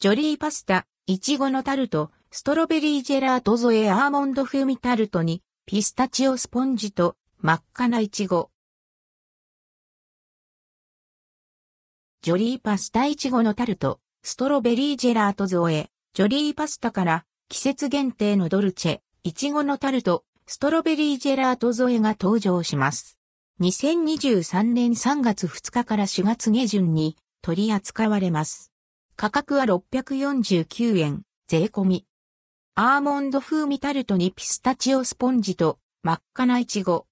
ジョリーパスタ、いちごのタルト、ストロベリージェラート添えアーモンド風味タルトに、ピスタチオスポンジと真っ赤ないちご。ジョリーパスタいちごのタルト、ストロベリージェラート添え、ジョリーパスタから季節限定のドルチェ、いちごのタルト、ストロベリージェラート添えが登場します。2023年3月2日から4月下旬に取り扱われます。価格は649円、税込み。アーモンド風味タルトにピスタチオスポンジと真っ赤なイチゴ。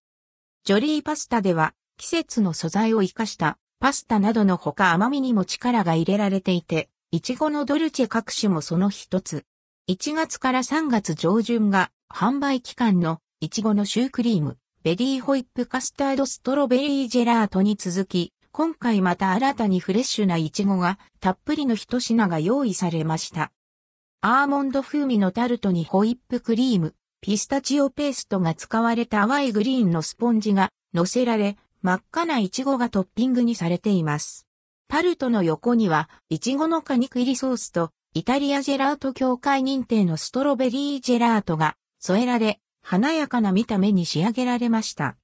ジョリーパスタでは季節の素材を活かしたパスタなどのほか甘みにも力が入れられていて、イチゴのドルチェ各種もその一つ。1月から3月上旬が販売期間のイチゴのシュークリーム、ベリーホイップカスタードストロベリージェラートに続き、今回また新たにフレッシュなイチゴがたっぷりの一品が用意されました。アーモンド風味のタルトにホイップクリーム、ピスタチオペーストが使われた淡いグリーンのスポンジが乗せられ、真っ赤なイチゴがトッピングにされています。タルトの横には、イチゴの果肉入りソースと、イタリアジェラート協会認定のストロベリージェラートが添えられ、華やかな見た目に仕上げられました。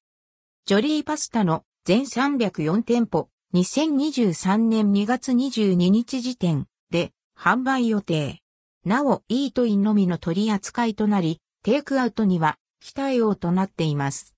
ジョリーパスタの全304店舗、2023年2月22日時点で販売予定。なお、イートインのみの取り扱いとなり、テイクアウトには期待応となっています。